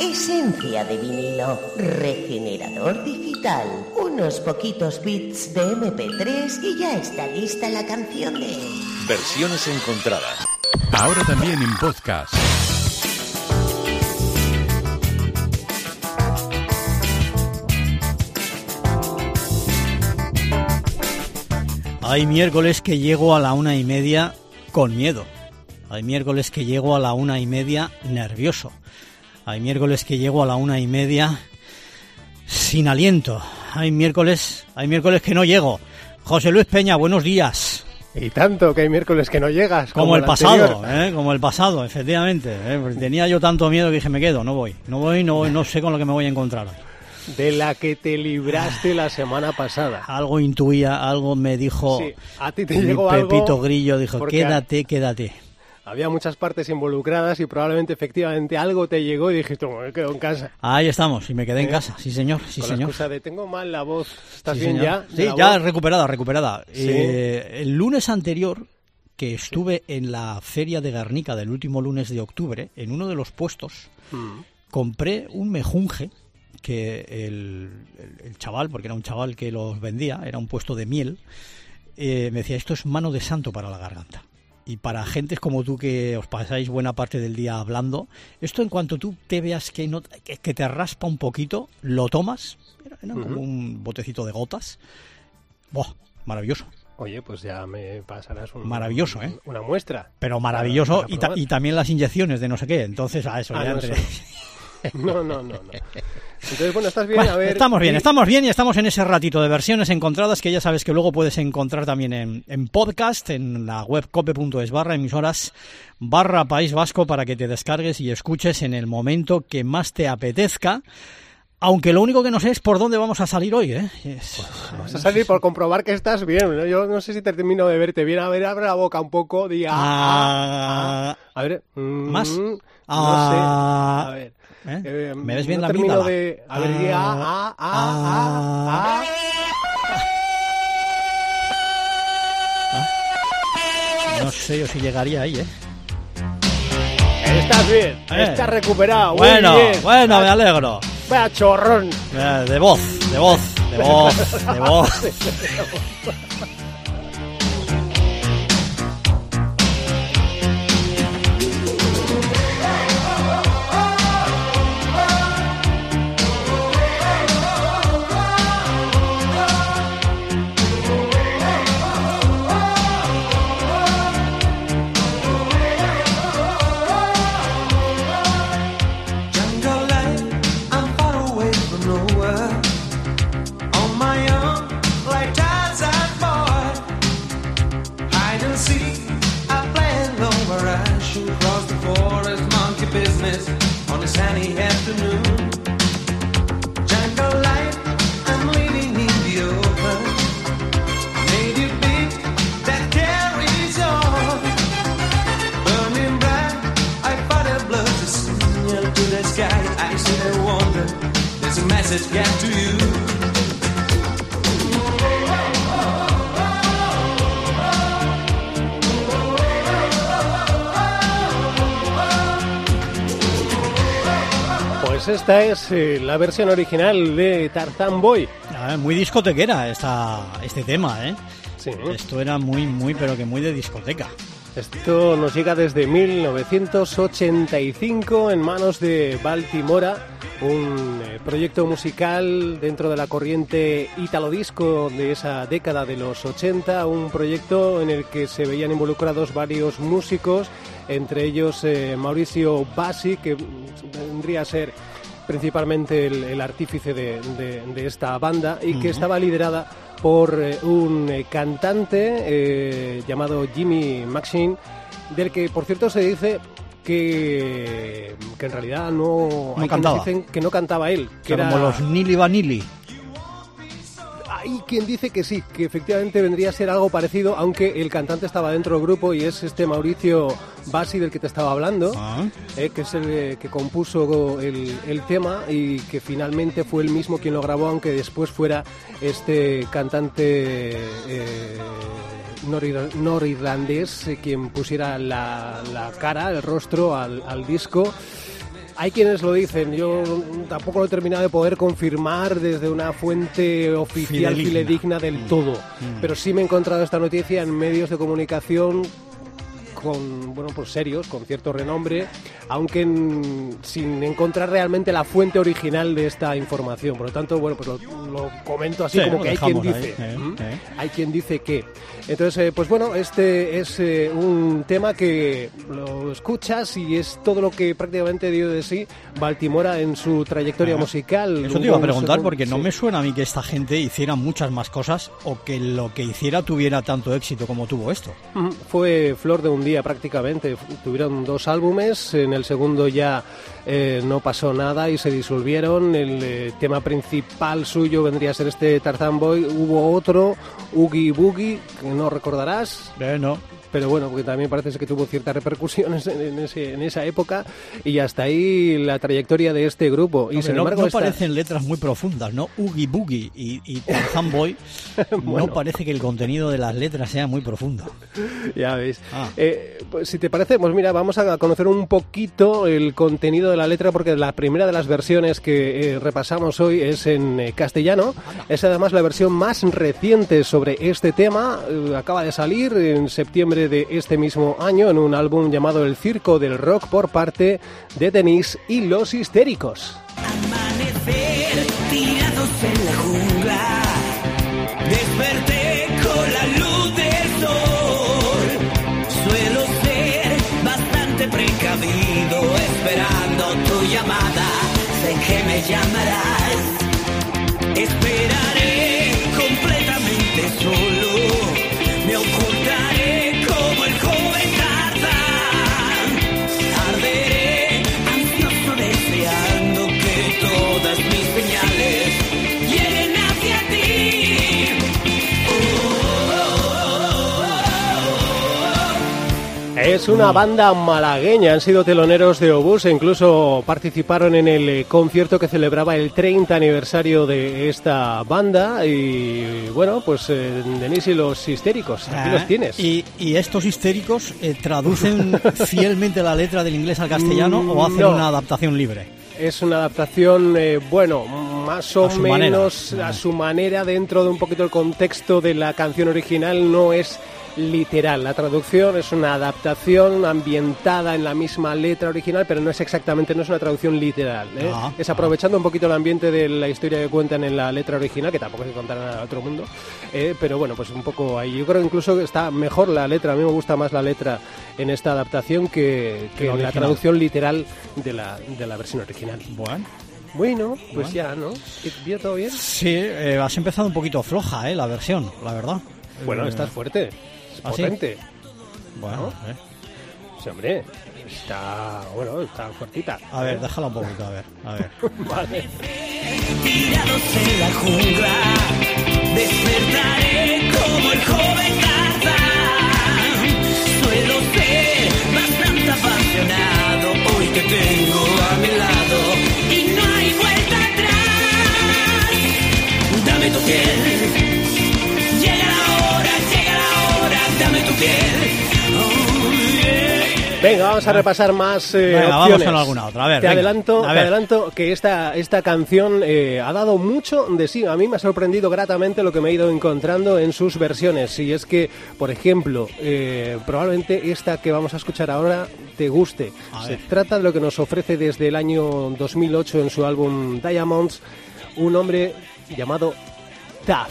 Esencia de vinilo, regenerador digital, unos poquitos bits de MP3 y ya está lista la canción de... Versiones encontradas. Ahora también en podcast. Hay miércoles que llego a la una y media con miedo. Hay miércoles que llego a la una y media nervioso. Hay miércoles que llego a la una y media sin aliento. Hay miércoles, hay miércoles que no llego. José Luis Peña, buenos días. Y tanto que hay miércoles que no llegas. Como, el pasado, ¿eh? como el pasado, efectivamente. ¿eh? Pues tenía yo tanto miedo que dije, me quedo, no voy. No voy, no voy, no sé con lo que me voy a encontrar hoy. De la que te libraste la semana pasada. Algo intuía, algo me dijo. Sí, a ti te llegó Pepito algo Grillo dijo, quédate, quédate. Había muchas partes involucradas y probablemente efectivamente algo te llegó y dijiste, "Bueno, me quedo en casa. Ahí estamos, y me quedé en ¿Eh? casa, sí señor, sí Con la señor. excusa de tengo mal la voz. ¿Estás Sí, bien señor. ya? ¿De Sí, la ya voz? recuperada, recuperada. Sí. Eh, el lunes anterior, que estuve en la feria de Guernica del último lunes de octubre, en uno de los puestos, Mm. compré un mejunje que el, el- el chaval, porque era un chaval que los vendía, era un puesto de miel, eh, me decía, esto es mano de santo para la garganta. Y para gentes como tú que os pasáis buena parte del día hablando, esto en cuanto tú te veas que, no, que, que te raspa un poquito, lo tomas, como un botecito de gotas. ¡Buah! Maravilloso. Oye, pues ya me pasarás un- Maravilloso, ¿eh? una muestra. Pero maravilloso. para y, ta- probar. y también las inyecciones de no sé qué. Entonces, a eso Ah, ya no, entre- eso No, no, no, no. Entonces, bueno, ¿estás bien? Bueno, a ver, estamos bien, estamos bien y estamos en ese ratito de versiones encontradas que ya sabes que luego puedes encontrar también en, en podcast, en la web cope.es barra emisoras barra País Vasco para que te descargues y escuches en el momento que más te apetezca. Aunque lo único que no sé es por dónde vamos a salir hoy, ¿eh? Vas a salir por comprobar que estás bien. ¿no? Yo no sé si te termino de verte bien. A ver, abre la boca un poco. Di, ah, ah, Ah, ah. A ver. mm, ¿Más? No Ah. sé. A ver. ¿Eh? Eh, ¿Me ves bien no la amígdala? de... A ver, di, ah, ah, ah, ah, No sé yo si llegaría ahí, ¿eh? ah. Estás bien. Eh. Estás recuperado. muy Bueno, bien. bueno, me alegro. Vaya chorrón. De voz, de voz, de voz, de voz. Pues esta es eh, la versión original de Tarzan Boy. Ah, Muy discotequera esta, este tema, ¿eh? Sí. Esto era muy, muy, pero que muy de discoteca. Esto nos llega desde 1985 en manos de Baltimora, un eh, proyecto musical dentro de la corriente italo disco de esa década de los 80, un proyecto en el que se veían involucrados varios músicos, entre ellos eh, Mauricio Bassi, que vendría a ser principalmente el, el artífice de, de- de esta banda y que estaba liderada por eh, un eh, cantante llamado Jimmy Maxine, del que por cierto se dice que, que en realidad no, No hay cantaba. dicen que no cantaba él, O que sea, era como los Nili Vanilli. Hay quien dice que sí, que efectivamente vendría a ser algo parecido, aunque el cantante estaba dentro del grupo y es este Mauricio Bassi del que te estaba hablando. Ah, eh, que es el eh, que compuso el, el tema y que finalmente fue el mismo quien lo grabó, aunque después fuera este cantante eh, norir- norirlandés eh, quien pusiera la, la cara, el rostro al, al disco. Hay quienes lo dicen, yo tampoco lo he terminado de poder confirmar desde una fuente oficial Fidedigna. fidedigna del todo, pero sí me he encontrado esta noticia en medios de comunicación con bueno pues serios, con cierto renombre, aunque en- sin encontrar realmente la fuente original de esta información. Por lo tanto, bueno, pues lo, lo comento así Sí, como que hay quien dejamos ahí, dice. eh, eh. Hay quien dice que. Entonces, eh, pues bueno, este es eh, un tema que lo escuchas y es todo lo que prácticamente dio de sí Baltimora en su trayectoria musical. Eso te iba a preguntar porque no sí. me suena a mí que esta gente hiciera muchas más cosas o que lo que hiciera tuviera tanto éxito como tuvo esto. Fue flor de un día prácticamente. Tuvieron dos álbumes, en el segundo ya eh, no pasó nada y se disolvieron. El eh, tema principal suyo vendría a ser este Tarzan Boy. Hubo otro, Oogie Boogie, que no recordarás. Bueno, Pero bueno, porque también parece que tuvo ciertas repercusiones en, en ese- en esa época y hasta ahí la trayectoria de este grupo. Y hombre, sin no, embargo, no esta- parecen letras muy profundas, ¿no? Oogie Boogie y, y Tarzan Boy, Bueno. no parece que el contenido de las letras sea muy profundo. Ya ves. Ah. Eh, pues si te parece, pues mira, vamos a conocer un poquito el contenido de la letra porque la primera de las versiones que eh, repasamos hoy es en eh, castellano. Es además la versión más reciente sobre este tema. Eh, acaba de salir en septiembre de este mismo año en un álbum llamado El Circo del Rock por parte de Denise y Los Histéricos. Amanecer tirados en la jungla. Desperté con la luz del sol. Suelo ser bastante precavido, esperando tu llamada. Sé que me llamarás. Esperaré Es una banda malagueña, han sido teloneros de Obús e incluso participaron en el eh, concierto que celebraba el 30 aniversario de esta banda y bueno, pues eh, Denise y los histéricos, aquí Ah, los tienes. Y, y estos histéricos eh, traducen fielmente la letra del inglés al castellano Mm, o hacen no. una adaptación libre. Es una adaptación, eh, bueno, más o su manera. menos a su manera dentro de un poquito el contexto de la canción original, no es literal. La traducción es una adaptación ambientada en la misma letra original, pero no es exactamente, no es una traducción literal. ¿eh? Ah, es aprovechando un poquito el ambiente de la historia que cuentan en la letra original, que tampoco que contar a otro mundo, eh, pero bueno, pues un poco ahí. Yo creo que incluso está mejor la letra, a mí me gusta más la letra en esta adaptación que, que en la traducción literal de la, de la versión original. Bueno. Bueno, pues ya, ¿no? ¿Bien todo bien? Sí, eh, has empezado un poquito floja, ¿eh? La versión, la verdad. Bueno, estás fuerte. ¿Ah, sí? potente. Bueno, ¿no? eh. Sí, hombre. Está, bueno, está fuertita. a ver, déjala un poquito, a ver, a ver. Vale. Tirados en la jungla, despertaré como el joven Tarzán. Suelo ser bastante apasionado, hoy te tengo a Venga, vamos a repasar más eh, Venga, vamos opciones. con alguna otra. A ver, te venga, adelanto, a te adelanto que esta, esta canción eh, ha dado mucho de sí. A mí me ha sorprendido gratamente lo que me he ido encontrando en sus versiones. Y es que, por ejemplo, eh, probablemente esta que vamos a escuchar ahora te guste. A Se ver. trata de lo que nos ofrece desde el año 2008 en su álbum Diamonds, un hombre llamado Taz.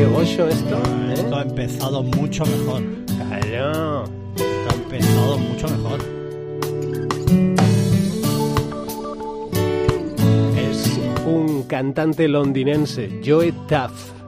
Qué gocho esto. ¿eh? Esto ha empezado mucho mejor. Claro. Esto ha empezado mucho mejor. Es un cantante londinense, Joe Duff.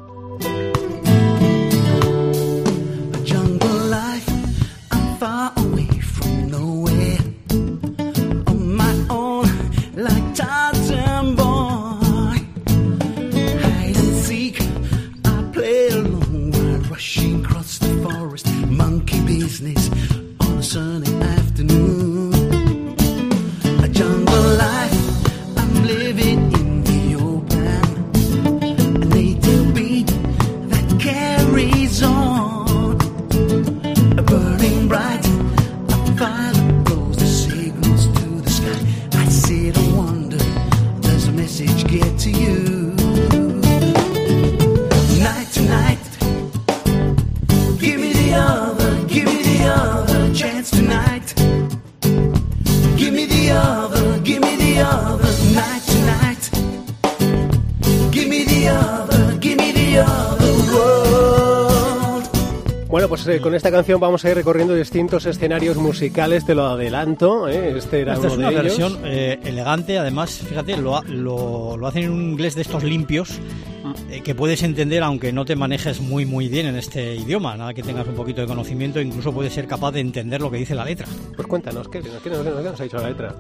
Eh, con esta canción vamos a ir recorriendo distintos escenarios musicales, te lo adelanto. ¿eh? Este era Esta es uno una de ellos. versión eh, elegante, además, fíjate, lo, lo, lo hacen en un inglés de estos limpios que puedes entender aunque no te manejes muy muy bien en este idioma, nada que tengas un poquito de conocimiento, incluso puedes ser capaz de entender lo que dice la letra. Pues cuéntanos, ¿qué, qué, qué qué nos ha dicho la letra?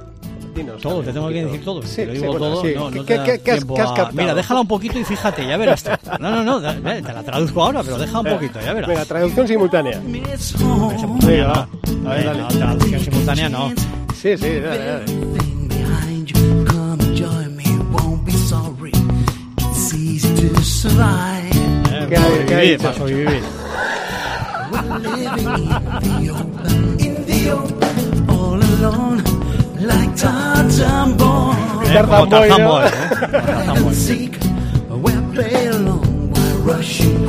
Dinos. Todo, te tengo que decir todo. Sí, lo sí, digo bueno, todo, sí. no, no ¿Qué, te qué- da qué has, tiempo qué has a- captado? Mira, déjala un poquito y fíjate, ya verás. No, no, no, te la traduzco ahora, pero déjala un poquito, ya verás. Venga, traducción simultánea. Simultánea, no. va. A ver, dale. no, traducción simultánea no. Sí, sí, dale, dale. Eh, ¿Qué ha- para qué para sobrevivir. Like Tarzan boy. Eh, Tarzan como Boy, Tarzan ¿no? Boy, eh. Tarzan Boy.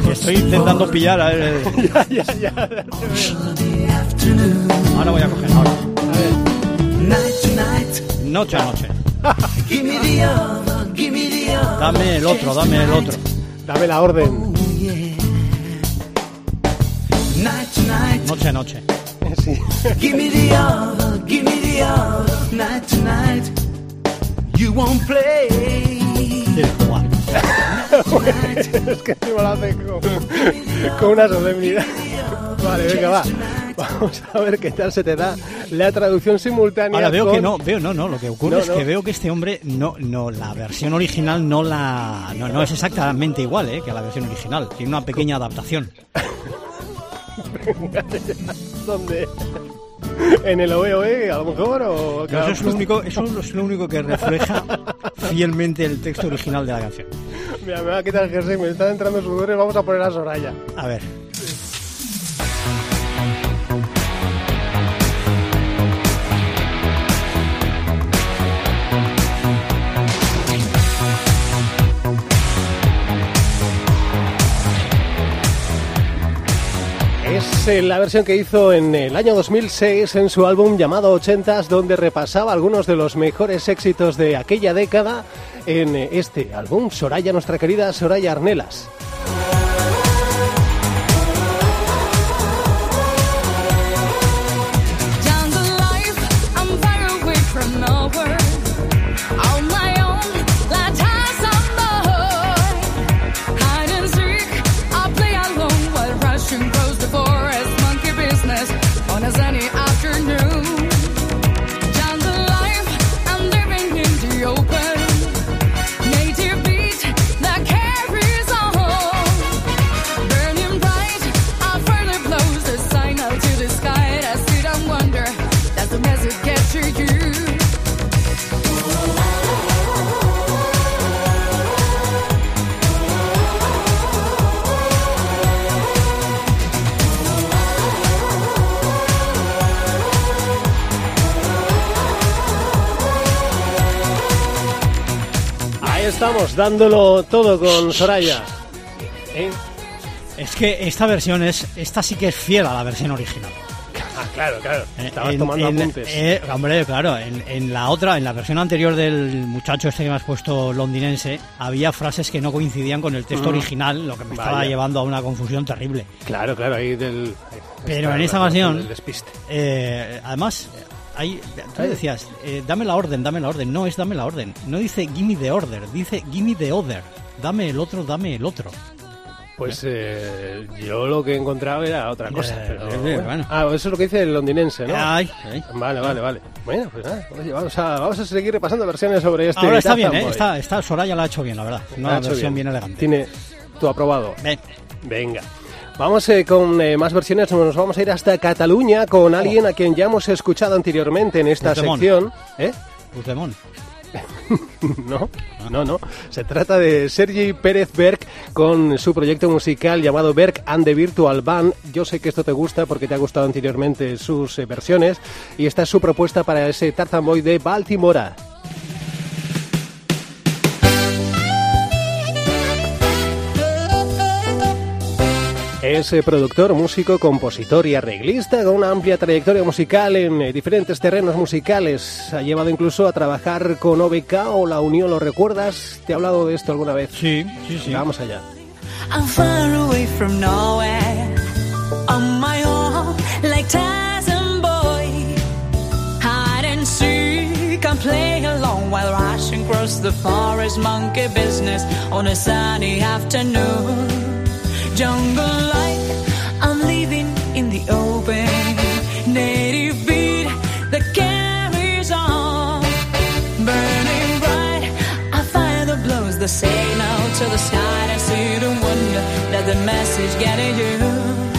Que Estoy intentando pillar a ver, eh, ya, ya. afternoon. Ahora voy a coger, ahora. Night to night, Noche a noche. Dame el otro, dame el otro. Dame la orden. Oh, Noche a noche. Sí. give me the other, give me the other. Night to night, you won't play. Es que encima lo hace con, con una solemnidad. Vale, venga, va. Vamos a ver qué tal se te da la traducción simultánea. Ahora veo con- que no, veo no, no, lo que ocurre No, es no. que veo que este hombre no, no, la versión original no la, no, no es exactamente igual, eh, que la versión original. Tiene una pequeña adaptación. ¿Dónde? ¿En el OEOE a lo mejor? O... Eso es lo único, eso es lo único que refleja fielmente el texto original de la canción. Mira, me va a quitar el jersey, me están entrando sudores, vamos a poner a Soraya. A ver. Es eh, la versión que hizo en el año 2006 en su álbum llamado 80s, donde repasaba algunos de los mejores éxitos de aquella década en eh, este álbum. Soraya, nuestra querida Soraya Arnelas. Estamos, dándolo todo con Soraya. ¿Eh? Es que esta versión es, esta sí que es fiel a la versión original. Ah, claro, claro. Eh, Estabas en- tomando en- apuntes. eh, hombre, claro, en, en la otra, en la versión anterior del muchacho este que me has puesto londinense, había frases que no coincidían con el texto original, lo que me estaba Mm. Llevando a una confusión terrible. Claro, claro, ahí del... Pero en esta despiste. Eh, además, hay, tú decías, eh, dame la orden, dame la orden. No es dame la orden. No dice gimme the order, dice gimme the other. Dame el otro, dame el otro. Pues eh, yo lo que he encontrado era otra cosa. Eh, pero bueno. bueno. Ah, eso es lo que dice el londinense, ¿no? Ay, ay. Vale, vale, vale. Bueno, pues nada, oye, vamos a, vamos a seguir repasando versiones sobre este. Ahora está bien, ¿eh? Está, está, Soraya la ha hecho bien, la verdad. Una versión bien, elegante. Tiene tu aprobado. Ven. Venga. Vamos eh, con eh, más versiones, nos vamos a ir hasta Cataluña con alguien a quien ya hemos escuchado anteriormente en esta Puigdemont. sección. ¿Eh? Puigdemont. No, no, no. Se trata de Sergi Pérez Berg con su proyecto musical llamado Berg and the Virtual Band. Yo sé que esto te gusta porque te ha gustado anteriormente sus eh, versiones y esta es su propuesta para ese Tarzan Boy de Baltimora. Es productor, músico, compositor y arreglista con una amplia trayectoria musical en eh, diferentes terrenos musicales. Ha llevado incluso a trabajar con OBK o La Unión, ¿lo recuerdas? ¿Te he hablado de esto alguna vez? Sí, sí, sí. Vamos allá. I'm far away from nowhere, on my own, like Tarzan boy. Hide and seek, I'm playing along while rushing across the forest, monkey business on a sunny afternoon. Jungle like I'm living in the open, native beat that carries on, burning bright. I fire the blows the signal to the sky and see the wonder that the message getting you.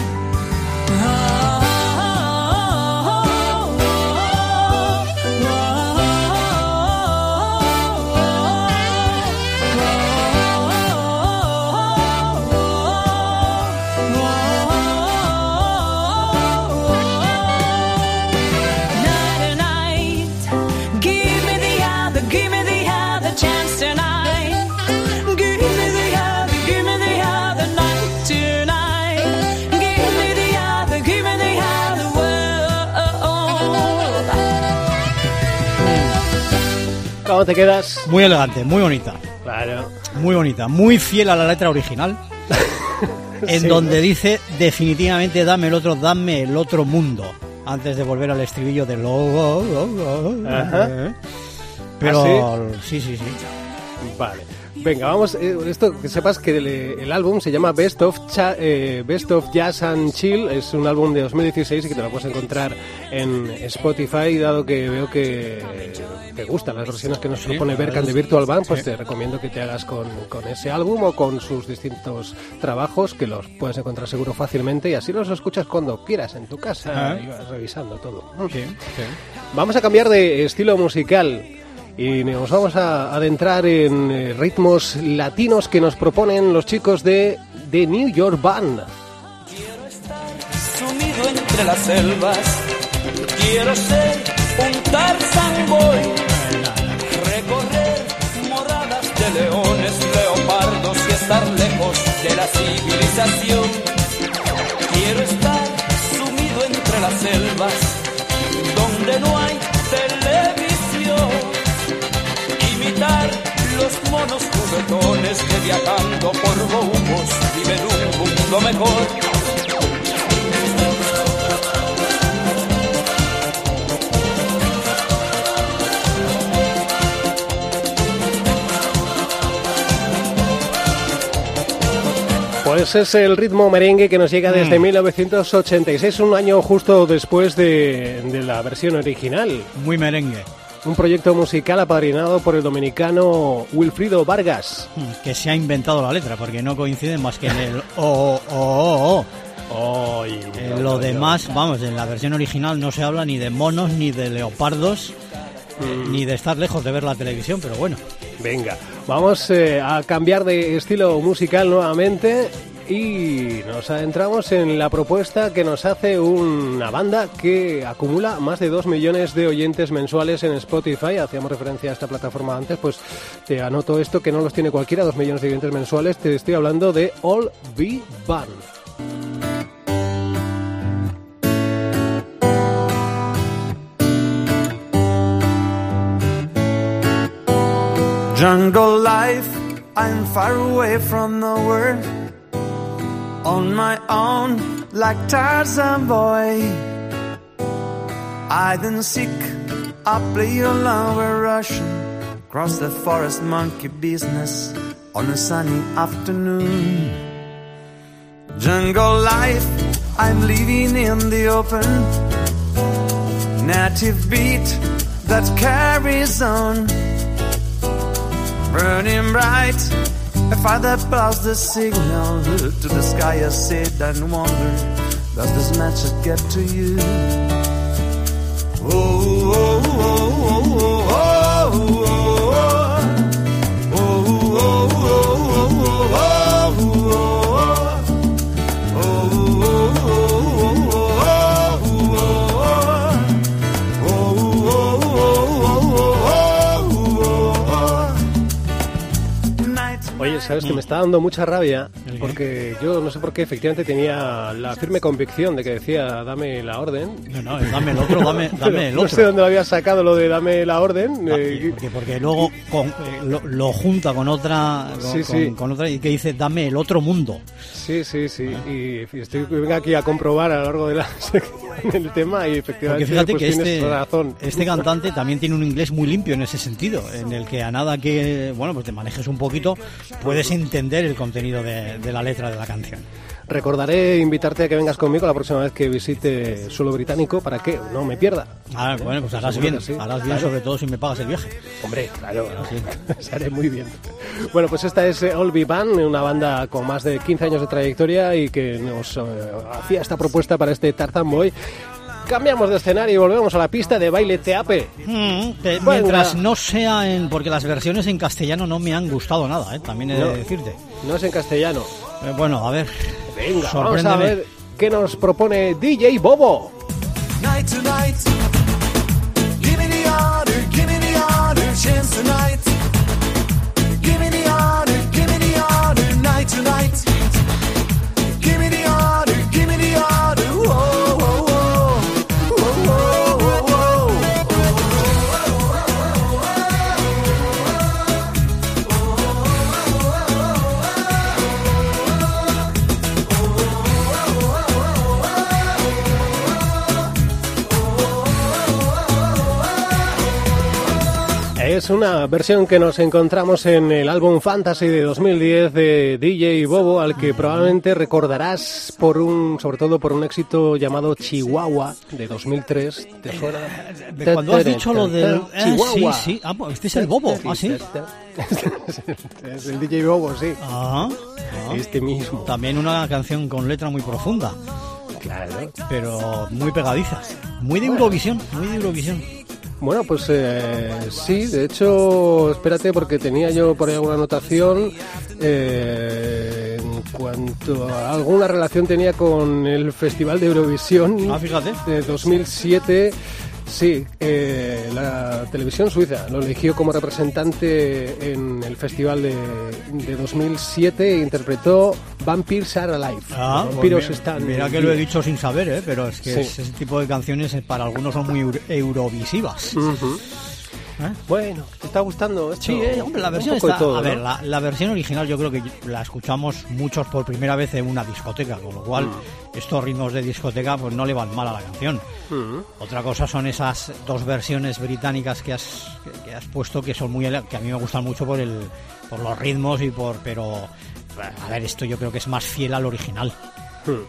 Te quedas? Muy elegante, muy bonita. Claro. Muy bonita, muy fiel a la letra original. En Sí. donde dice definitivamente dame el otro, dame el otro mundo. Antes de volver al estribillo de lo. Ajá. Pero sí, sí, sí. Vale. Venga, vamos. eh, esto que sepas que el, el álbum se llama Best of, Cha- eh, Best of Jazz and Chill. Es un álbum de 2016 y que te lo puedes encontrar en Spotify. Dado que veo que te gustan las versiones que nos Sí, propone Berkan de Virtual Band, pues sí. te recomiendo que te hagas con, con ese álbum o con sus distintos trabajos que los puedes encontrar seguro fácilmente y así los escuchas cuando quieras en tu casa Ah. y vas revisando todo. Sí. Vamos a cambiar de estilo musical y nos vamos a adentrar en eh, ritmos latinos que nos proponen los chicos de The New York Band. sumido entre las selvas. Quiero ser un Tarzan boy, recorrer moradas de leones, leopardos y estar lejos de la civilización. Quiero estar sumido entre las selvas, mejor. Pues es el ritmo merengue que nos llega desde 1986, un año justo después de, de la versión original. Muy merengue. Un proyecto musical apadrinado por el dominicano Wilfrido Vargas. Que se ha inventado la letra, porque no coincide más que en el o, o, o, o. En lo demás, vamos, en la versión original no se habla ni de monos, ni de leopardos, ni de estar lejos de ver la televisión, pero bueno. Venga, vamos eh, a cambiar de estilo musical nuevamente y nos adentramos en la propuesta que nos hace una banda que acumula más de 2 millones de oyentes mensuales en Spotify. Hacíamos referencia a esta plataforma antes, pues te anoto esto que no los tiene cualquiera, 2 millones de oyentes mensuales. Te estoy hablando de All Be Band. Jungle life, I'm far away from the world. On my own, like Tarzan boy. Hide and seek, I play along with Russian. Cross the forest monkey business on a sunny afternoon. Jungle life, I'm living in the open. Native beat that carries on burning bright. A that blows the signal to the sky. I sit and wonder, does this message get to you? Oh, oh, oh, oh, sabes que me está dando mucha rabia porque yo no sé por qué efectivamente tenía la firme convicción de que decía dame la orden. No, no, dame el otro, dame, dame el no sé otro. dónde lo había sacado lo de dame la orden. Ah, eh, porque, porque luego con- eh, lo, lo junta con otra con, Sí, sí. con- con otra y que dice dame el otro mundo. Sí, sí, sí. Y estoy venga aquí a comprobar a lo largo de la sección el tema y efectivamente Porque fíjate pues que este, razón. este cantante también tiene un inglés muy limpio en ese sentido, en el que a nada que bueno pues te manejes un poquito puedes entender el contenido de, de la letra de la canción. Recordaré invitarte a que vengas conmigo la próxima vez que visite suelo británico para que no me pierda. Ah, bueno, pues harás Seguro bien, sí, harás bien claro. sobre todo si me pagas el viaje. Hombre, claro, se haré muy bien. Bueno, pues esta es eh, All Be Band, una banda con más de 15 años de trayectoria y que nos eh, hacía esta propuesta para este Tarzan Boy. Cambiamos de escenario y volvemos a la pista de baile teape. Mm, te- Venga. mientras no sea en porque las versiones en castellano no me han gustado nada, ¿eh? también he No. de decirte. No es en castellano. Eh, bueno, a ver. Venga, vamos a ver qué nos propone DJ Bobo. Night tonight. Give me the order, give me the order, chance tonight. Es una versión que nos encontramos en el álbum Fantasy de 2010 de DJ Bobo, al que probablemente recordarás por un, sobre todo por un éxito llamado Chihuahua de 2003. ¿Te suena? De Cuando has dicho lo del... eh, Chihuahua. sí, sí. Ah, pues este es el bobo, ¿ah, sí? Es el DJ Bobo, sí. Ah, ah. Este mismo. También una canción con letra muy profunda, Claro. pero muy pegadiza. Muy de Eurovisión, muy de Eurovisión. Bueno, pues eh, sí, de hecho, espérate porque tenía yo por ahí alguna anotación eh, en cuanto a alguna relación tenía con el Festival de Eurovisión Ah, fíjate. de 2007. Sí, eh, la televisión suiza lo eligió como representante en el festival de, de 2007 e interpretó Vampires Are Alive. Ah, Los vampiros pues mira, están Mira que lo he dicho sin saber, ¿eh? pero es que Sí. ese tipo de canciones eh, para algunos son muy euro- eurovisivas. ¿Eh? Bueno, ¿te está gustando esto? Sí, eh, hombre, la versión está. todo, a ver, ¿no? la, la versión original yo creo que la escuchamos muchos por primera vez en una discoteca, con lo cual Mm. estos ritmos de discoteca pues no le van mal a la canción. Ujú. Otra cosa son esas dos versiones británicas que has, que, que has puesto que son muy que a mí me gustan mucho por el por los ritmos y por pero a ver, esto yo creo que es más fiel al original. Hmm.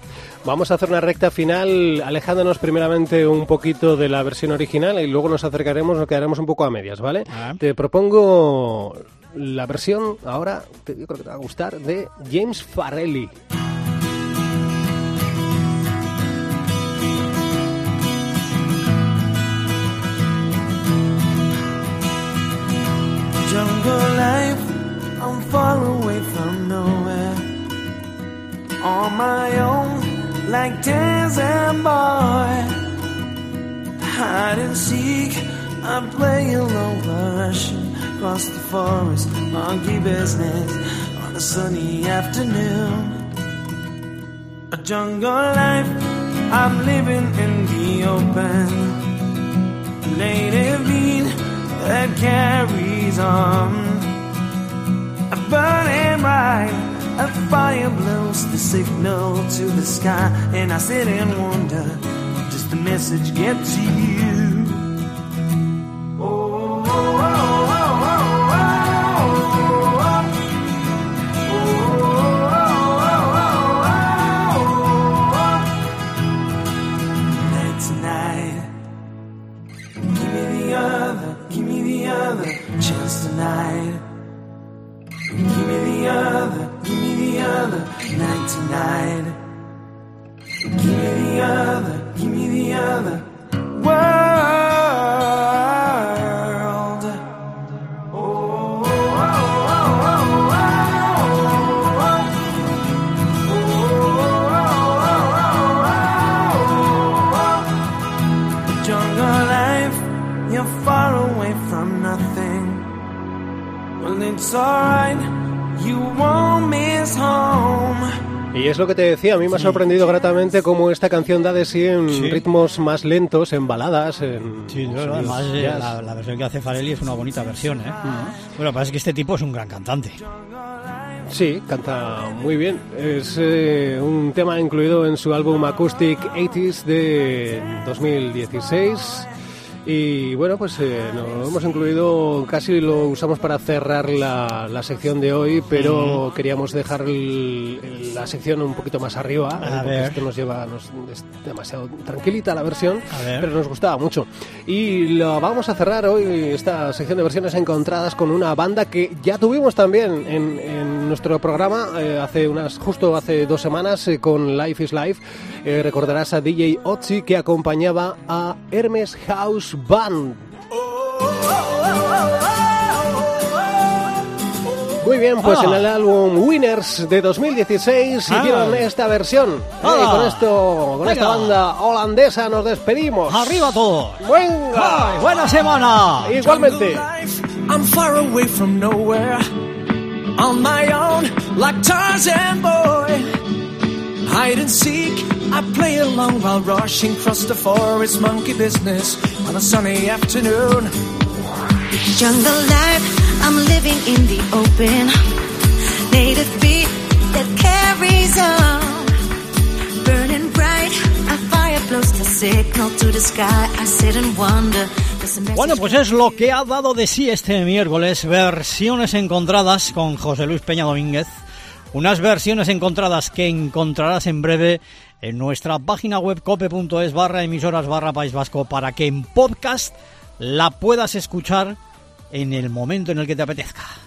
Vamos a hacer una recta final, alejándonos primeramente un poquito de la versión original y luego nos acercaremos, nos quedaremos un poco a medias, ¿vale? Ah. Te propongo la versión ahora, te- yo creo que te va a gustar, de James Farrelly. Jungle life, I'm far away from nowhere. On my own, like Tarzan boy. Hide and seek, I play alone, rushing across the forest, monkey business on a sunny afternoon. A jungle life, I'm living in the open native beat that carries on. A burning bright, a fire blows the signal to the sky, and I sit and wonder, does the message get to you? Give me the other, other night tonight. Give me the other, give me the other world. Oh, oh, oh, oh. Jungle life, you're far away from nothing. Well, it's alright, you won't. Y es lo que te decía, a mí me ha sorprendido gratamente cómo esta canción da de sí en Sí. ritmos más lentos, en baladas, en Sí, no, además eh, la, la versión que hace Farelli es una bonita versión, ¿eh? Bueno, lo que pasa es que este tipo es un gran cantante. Sí, canta muy bien. Es eh, un tema incluido en su álbum Acoustic 80s de 2016. Y bueno, pues eh, lo hemos incluido, casi lo usamos para cerrar la, la sección de hoy, pero queríamos dejar el- el- la sección un poquito más arriba, A eh, porque ver. esto nos lleva nos- es demasiado tranquilita la versión, pero nos gustaba mucho. Y la vamos a cerrar hoy, esta sección de versiones encontradas, con una banda que ya tuvimos también en, en nuestro programa eh, hace unas justo hace dos semanas eh, con Life is Life. Recordarás a DJ Otzi que acompañaba a Hermes House Band. Muy bien, pues Ah. en el álbum Winners de 2016 Ah. hicieron esta versión. Ah. Eh, con esto, con esta Venga. banda holandesa nos despedimos. ¡Arriba todos! ¡Venga! ¡Ay, buena semana! Igualmente. I'm far away from nowhere. On my own, like Tarzan boy. Hide and seek, I play along while rushing across the forest monkey business on a sunny afternoon. Jungle life, I'm living in the open. Native beat that carries on. Burning bright, a fire blows the signal to the sky. I sit and wonder. Bueno, pues es lo que ha dado de sí este miércoles, versiones encontradas con José Luis Peña Domínguez. Unas versiones encontradas que encontrarás en breve en nuestra página web cope.es barra emisoras barra País Vasco para que en podcast la puedas escuchar en el momento en el que te apetezca.